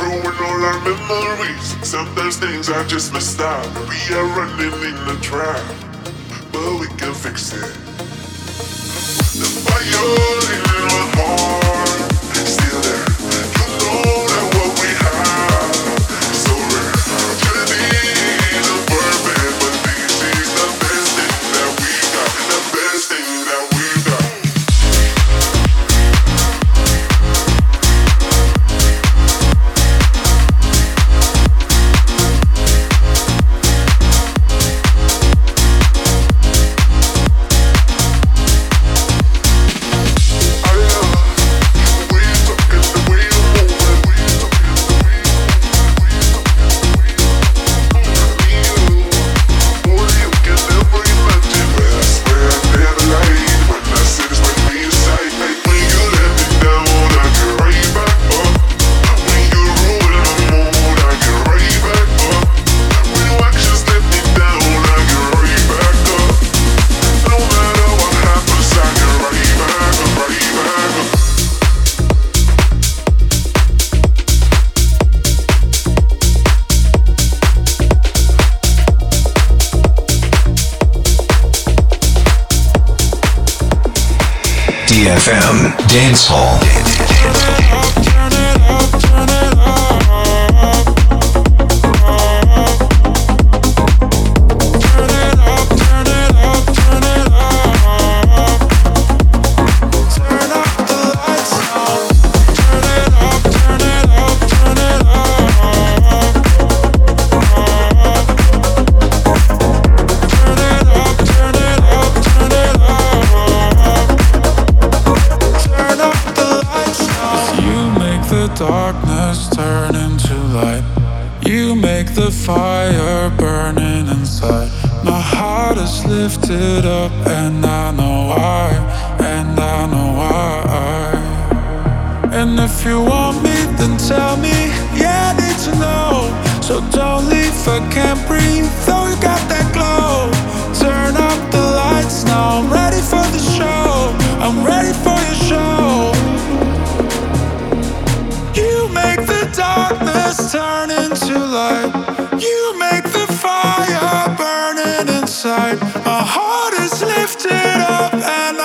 Ruin all our memories. Sometimes things are just messed up. We are running in a trap, but we can fix it. The fire in our heart Dance Hall. darkness turn into light. You make the fire burning inside. My heart is lifted up, and I know why, and I know why. And if you want me, then tell me, yeah, I need to know. So don't leave, I can't breathe, though you got that glow. My heart is lifted up and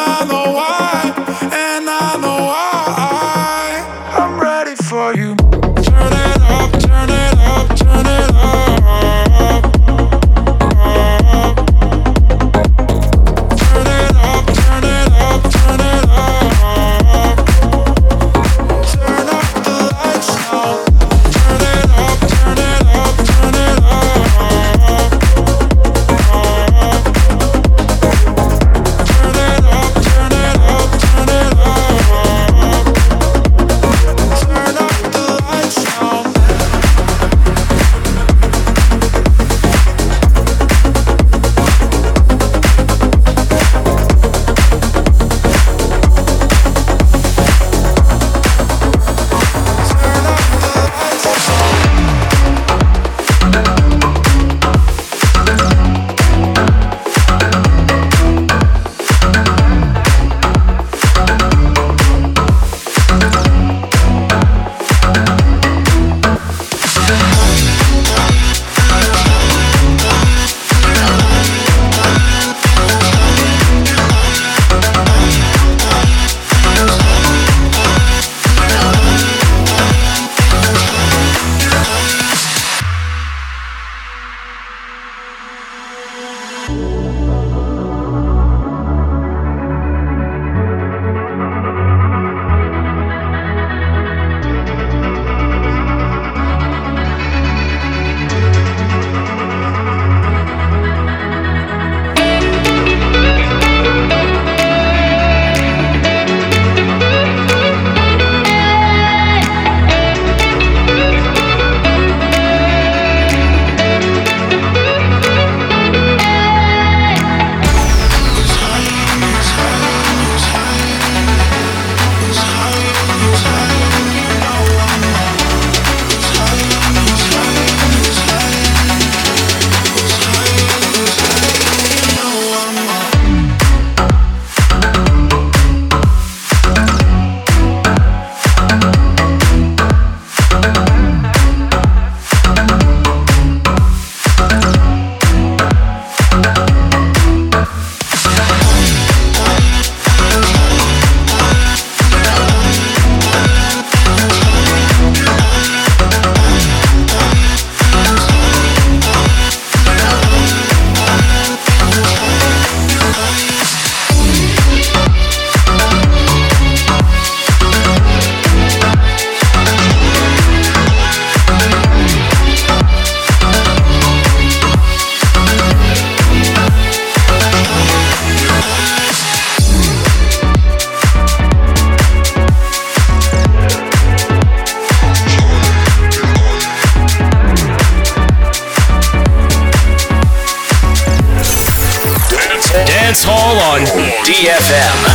DFM.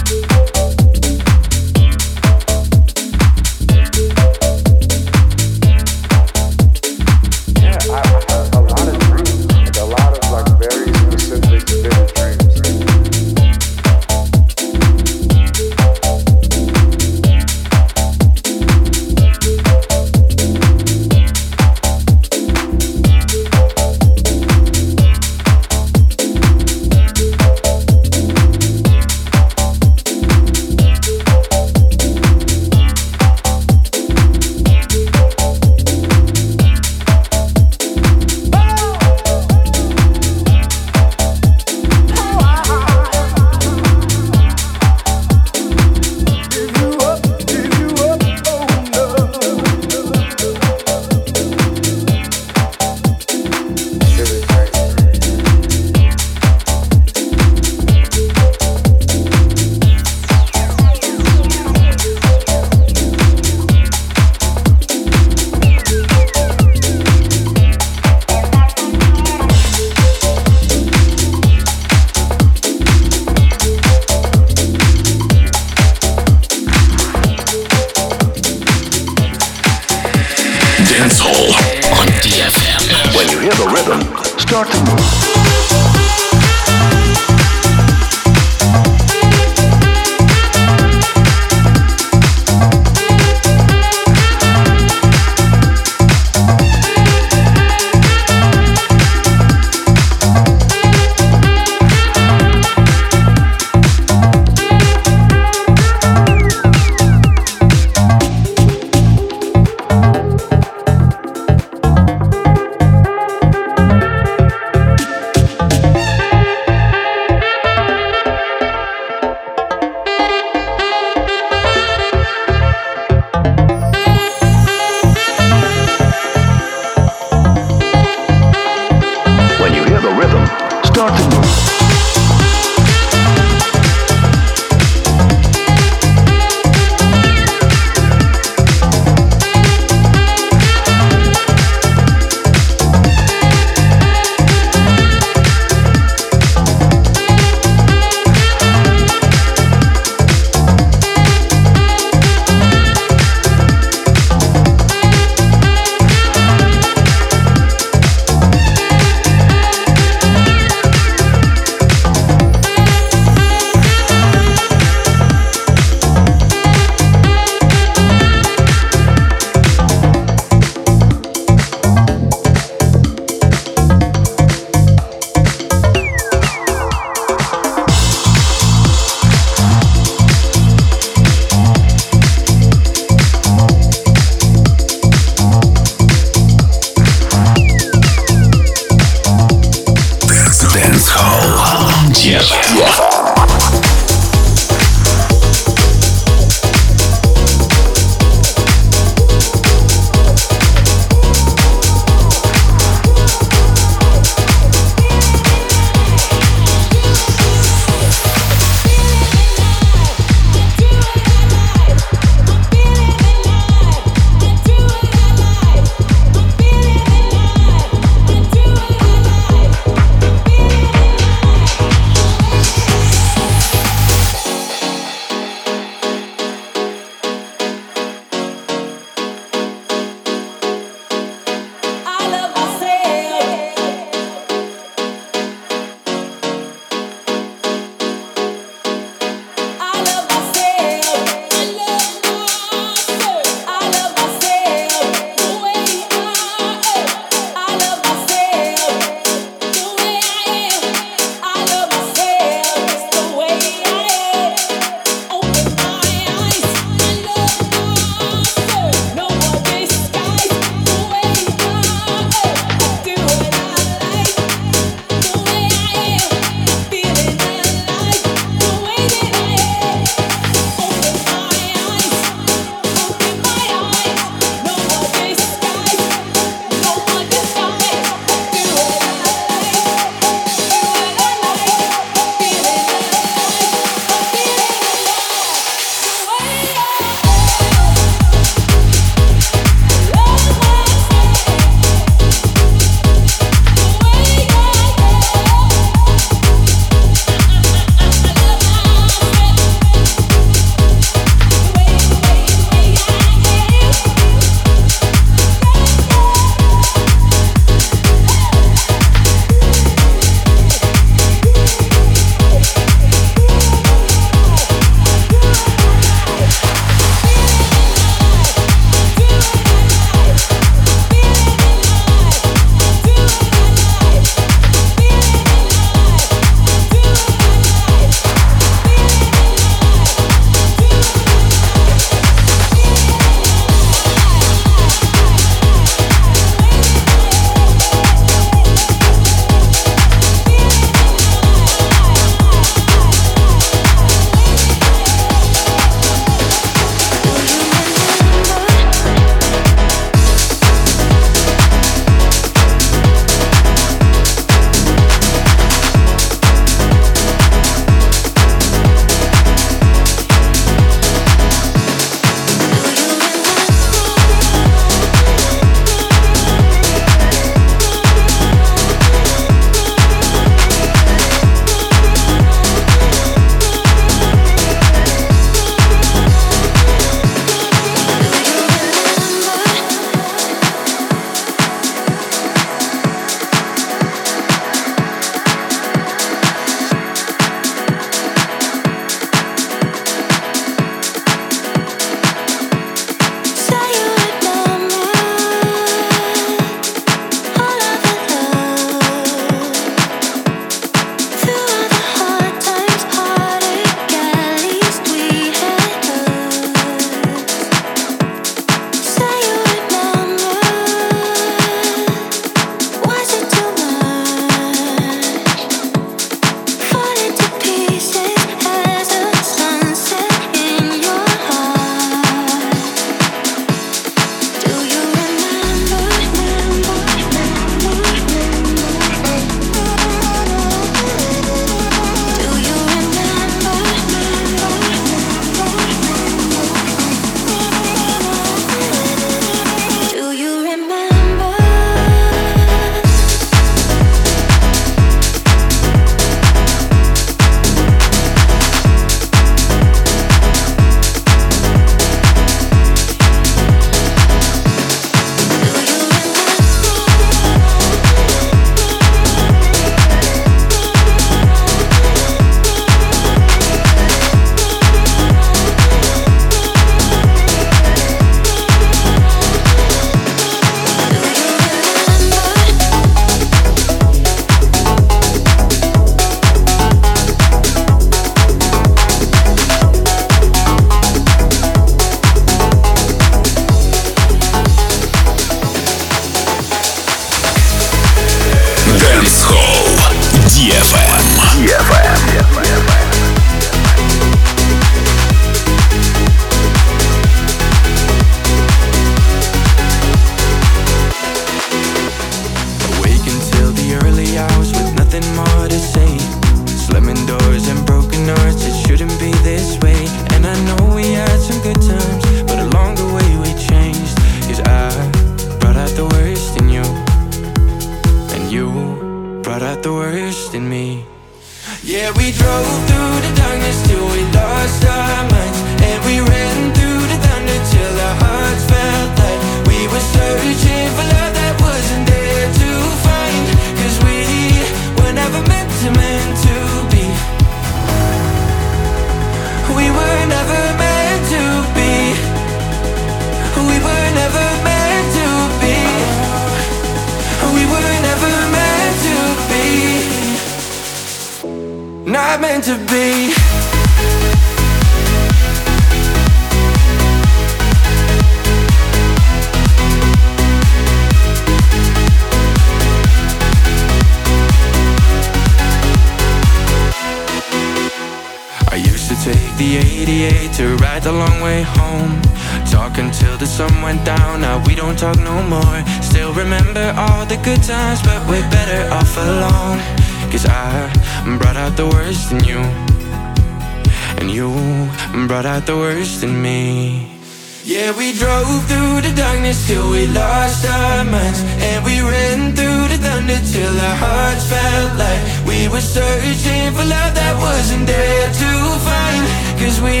We were searching for love that wasn't there to find. Cause we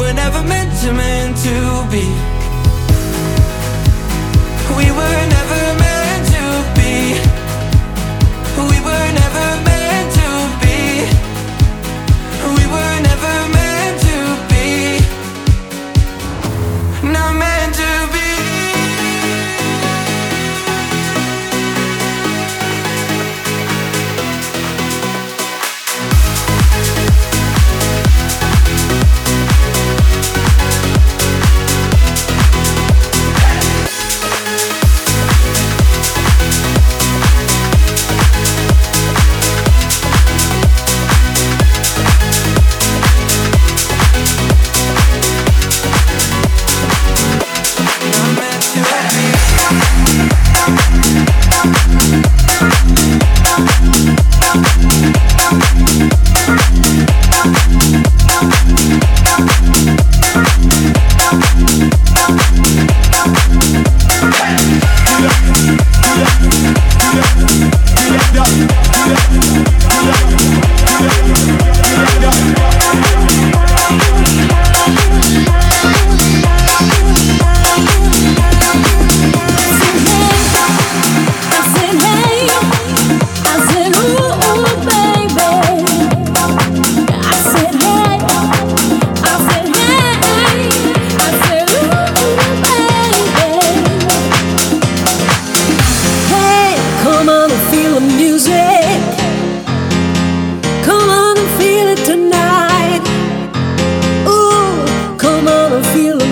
were never meant to, meant to be. feel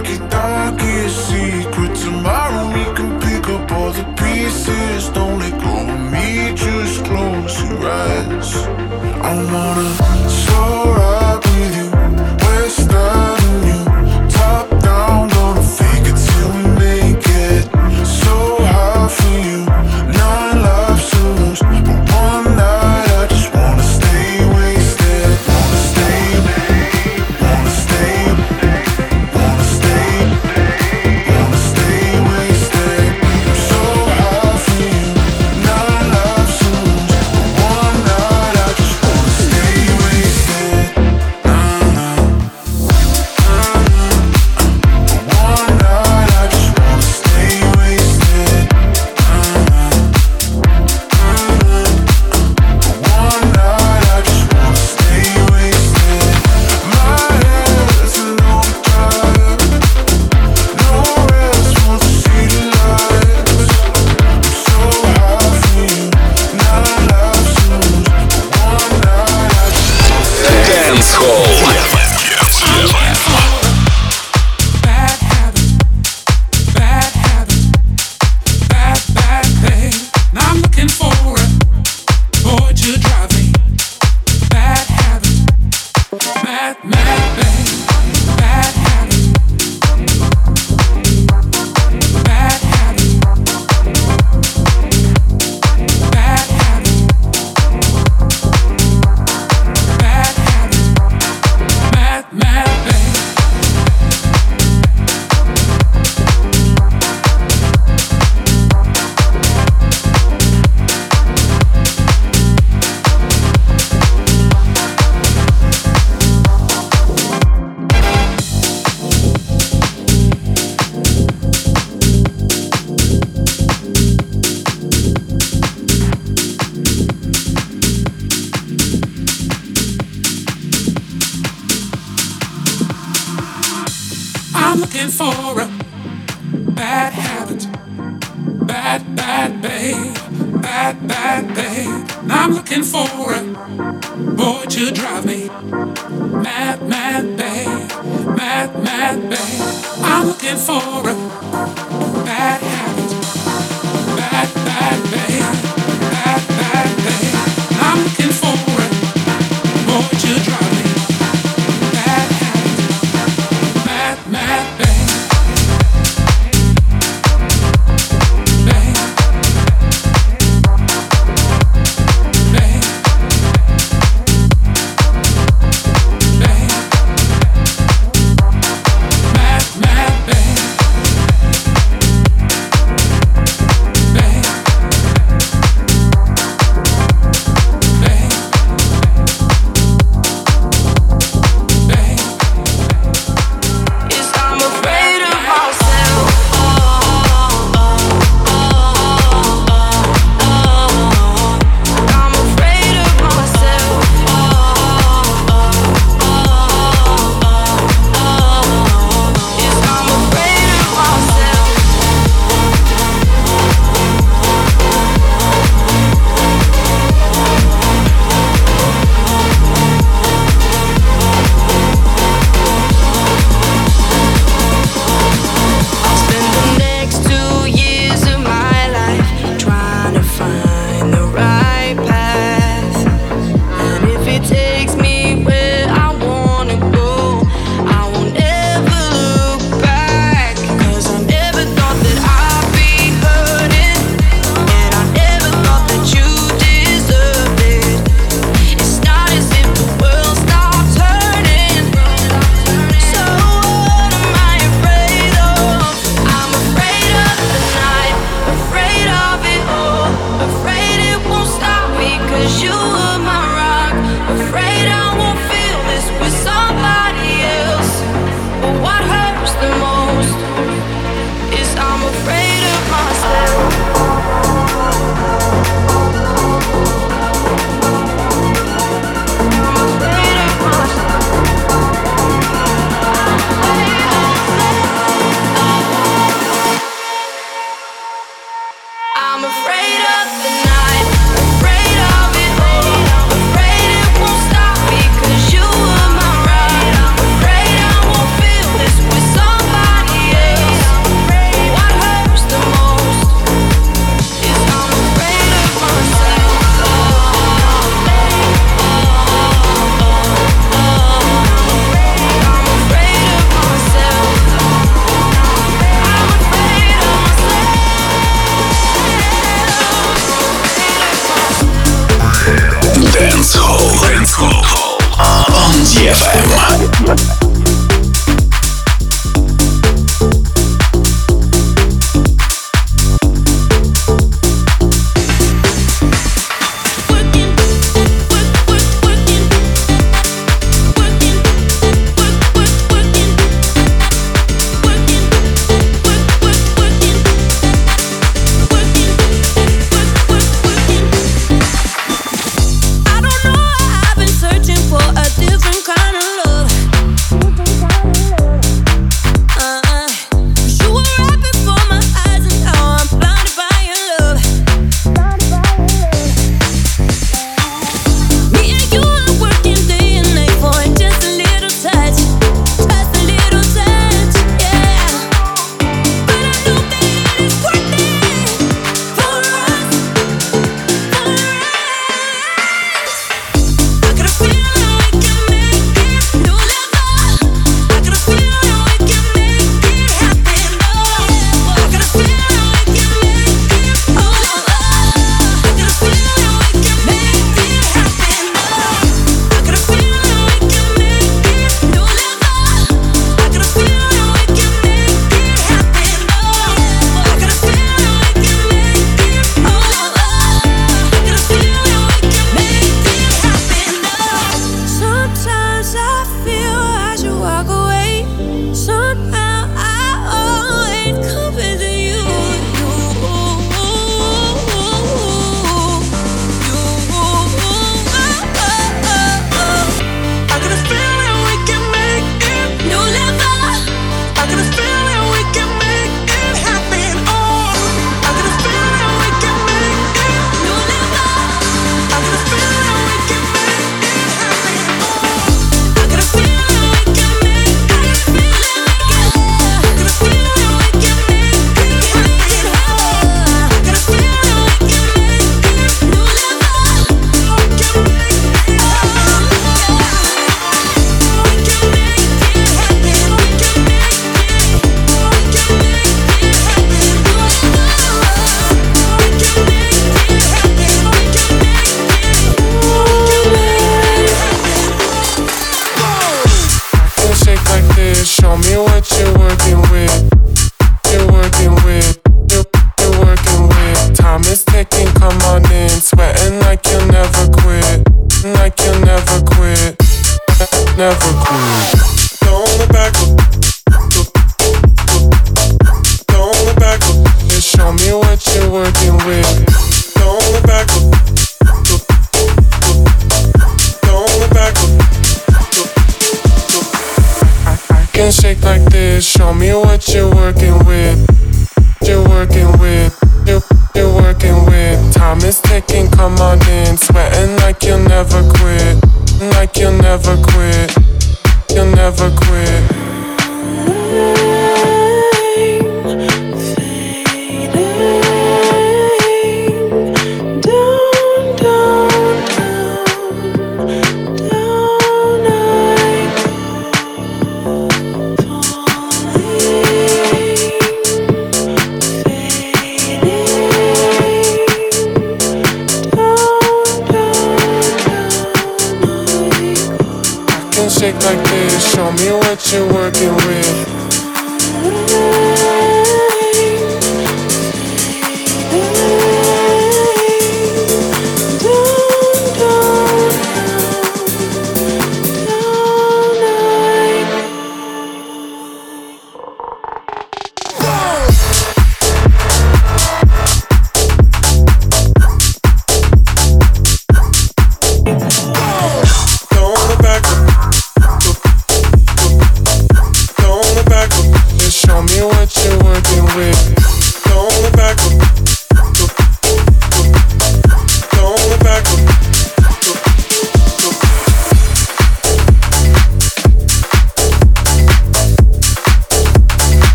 Darky, darky, a secret. Tomorrow we can pick up all the pieces. Don't let go of me, just close your eyes. I wanna.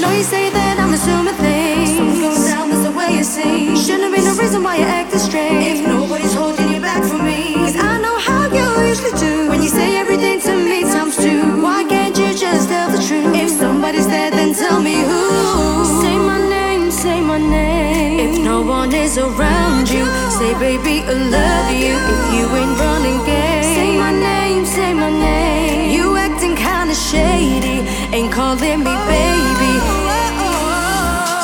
Know you say that I'm assuming things. Something's going down, that's the way you see. Shouldn't have been a reason. why you act this strange. If nobody's holding you back from me, 'Cause I know how you usually do. When you say everything to me times two, why can't you just tell the truth? If somebody's there, then tell me who. Say my name, say my name. If no one is around you, say baby I love you. If you ain't running game, say my name, say my name. You acting kinda shady, ain't calling me baby.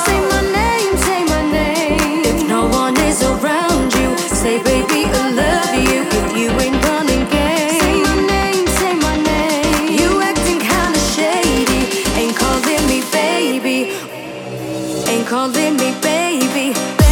Say my name, say my name. If no one is around you, say baby I love you. If you ain't running say my name, say my name. You acting kinda shady, ain't calling me baby, ain't calling me baby.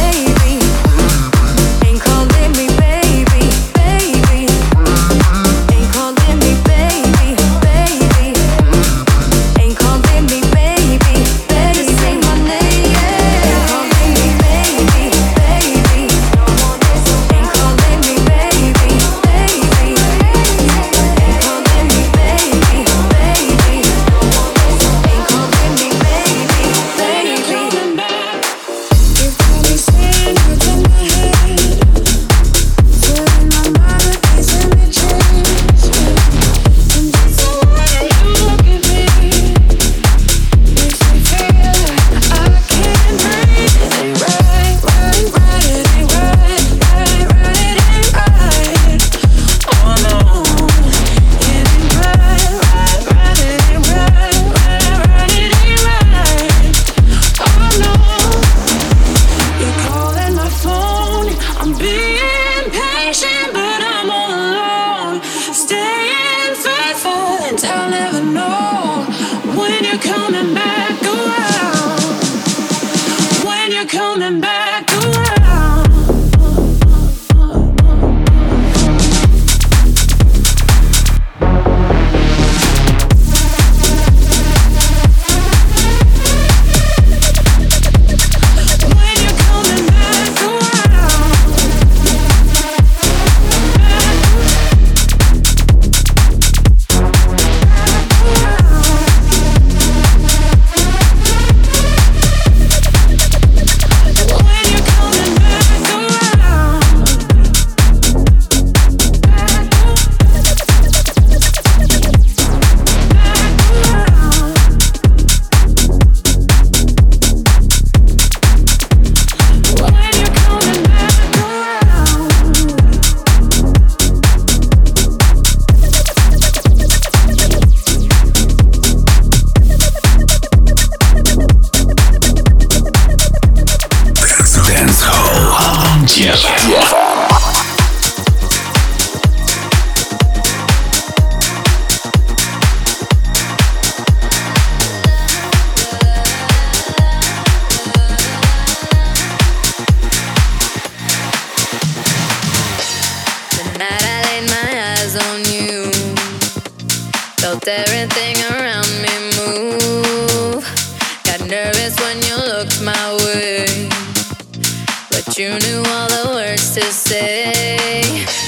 You knew all the words to say.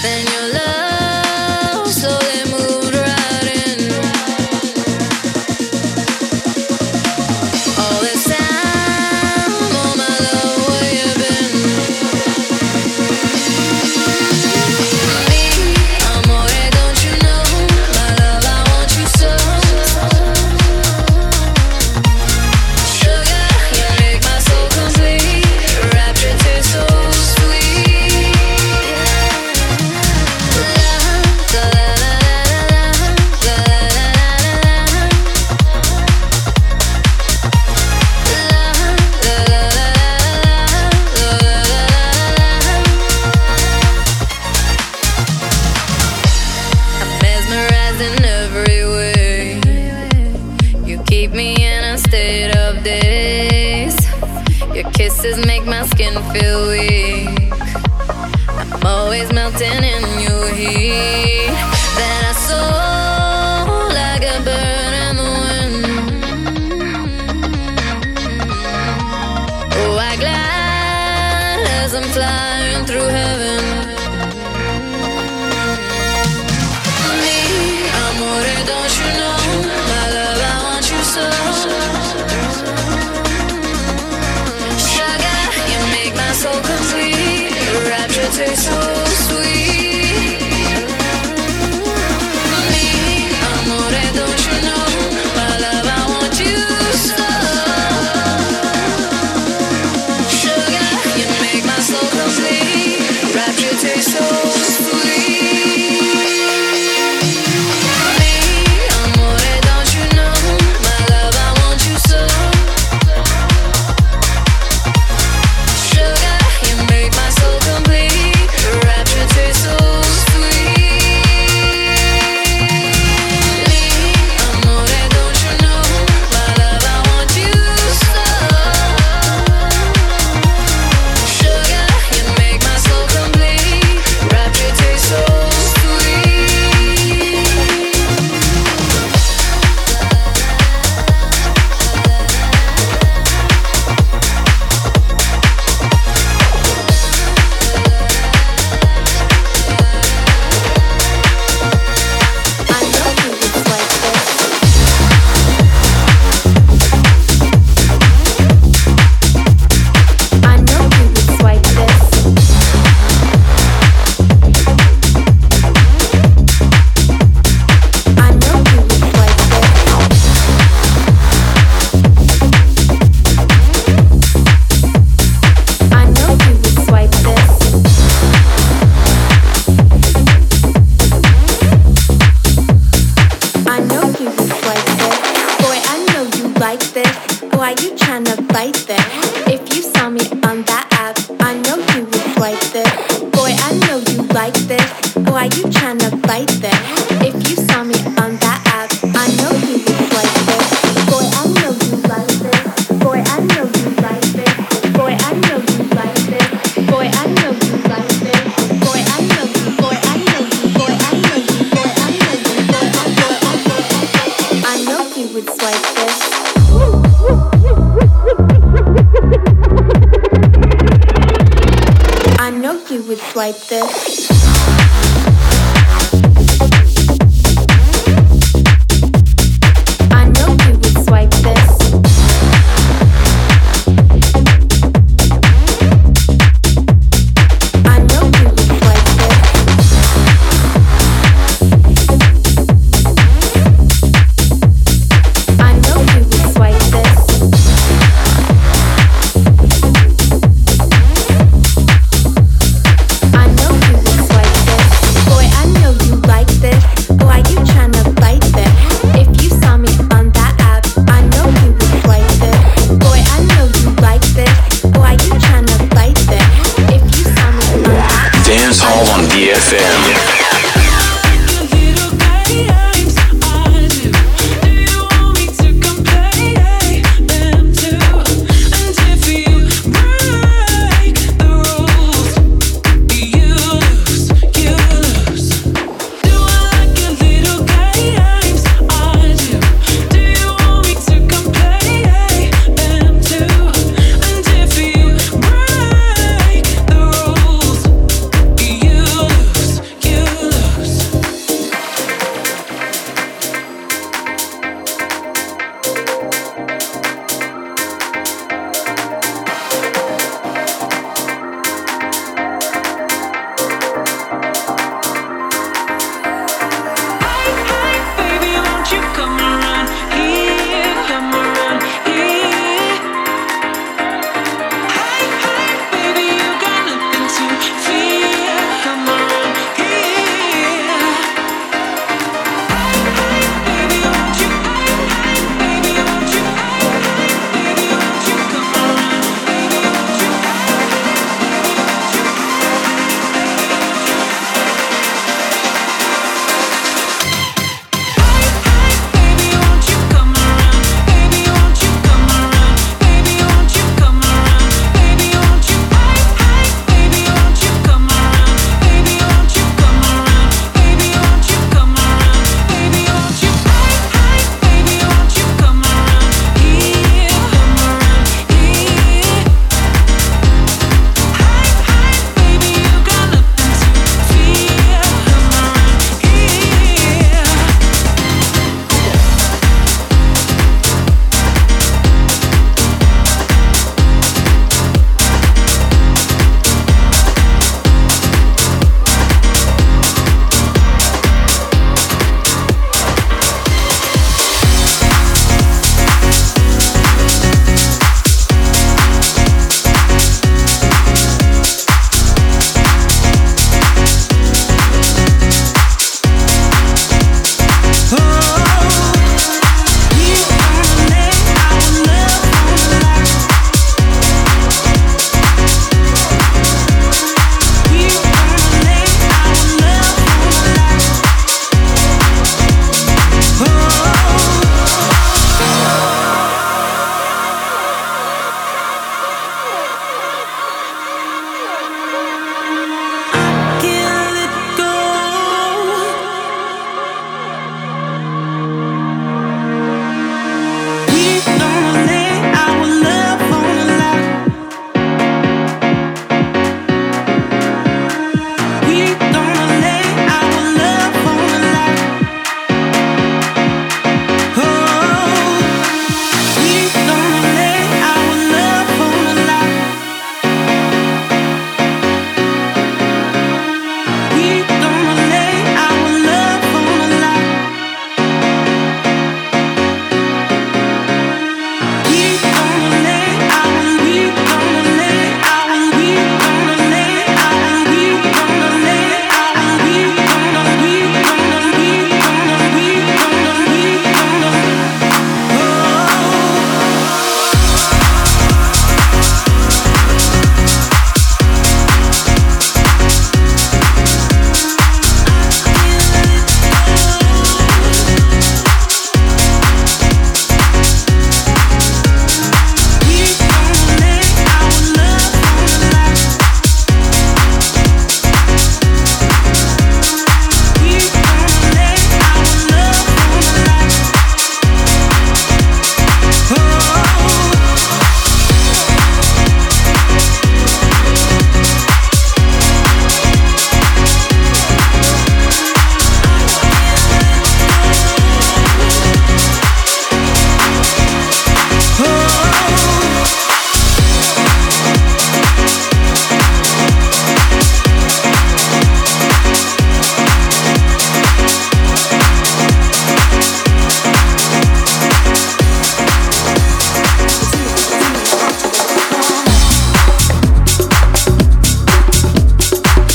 Then your I you taste so Dance would on DFM.